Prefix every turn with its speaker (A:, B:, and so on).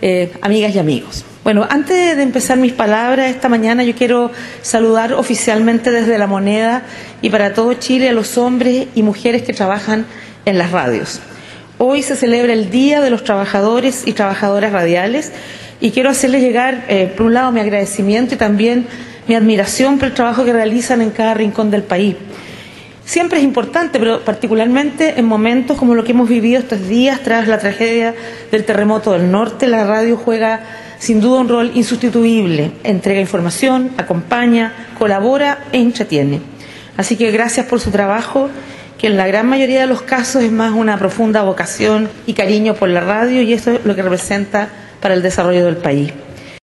A: eh, amigas y amigos. Bueno, antes de empezar mis palabras esta mañana, yo quiero saludar oficialmente desde la moneda y para todo Chile a los hombres y mujeres que trabajan en las radios. Hoy se celebra el Día de los Trabajadores y Trabajadoras Radiales y quiero hacerles llegar, eh, por un lado, mi agradecimiento y también mi admiración por el trabajo que realizan en cada rincón del país. Siempre es importante, pero particularmente en momentos como lo que hemos vivido estos días tras la tragedia del terremoto del norte, la radio juega sin duda un rol insustituible. Entrega información, acompaña, colabora e entretiene. Así que gracias por su trabajo, que en la gran mayoría de los casos es más una profunda vocación y cariño por la radio y eso es lo que representa para el desarrollo del país.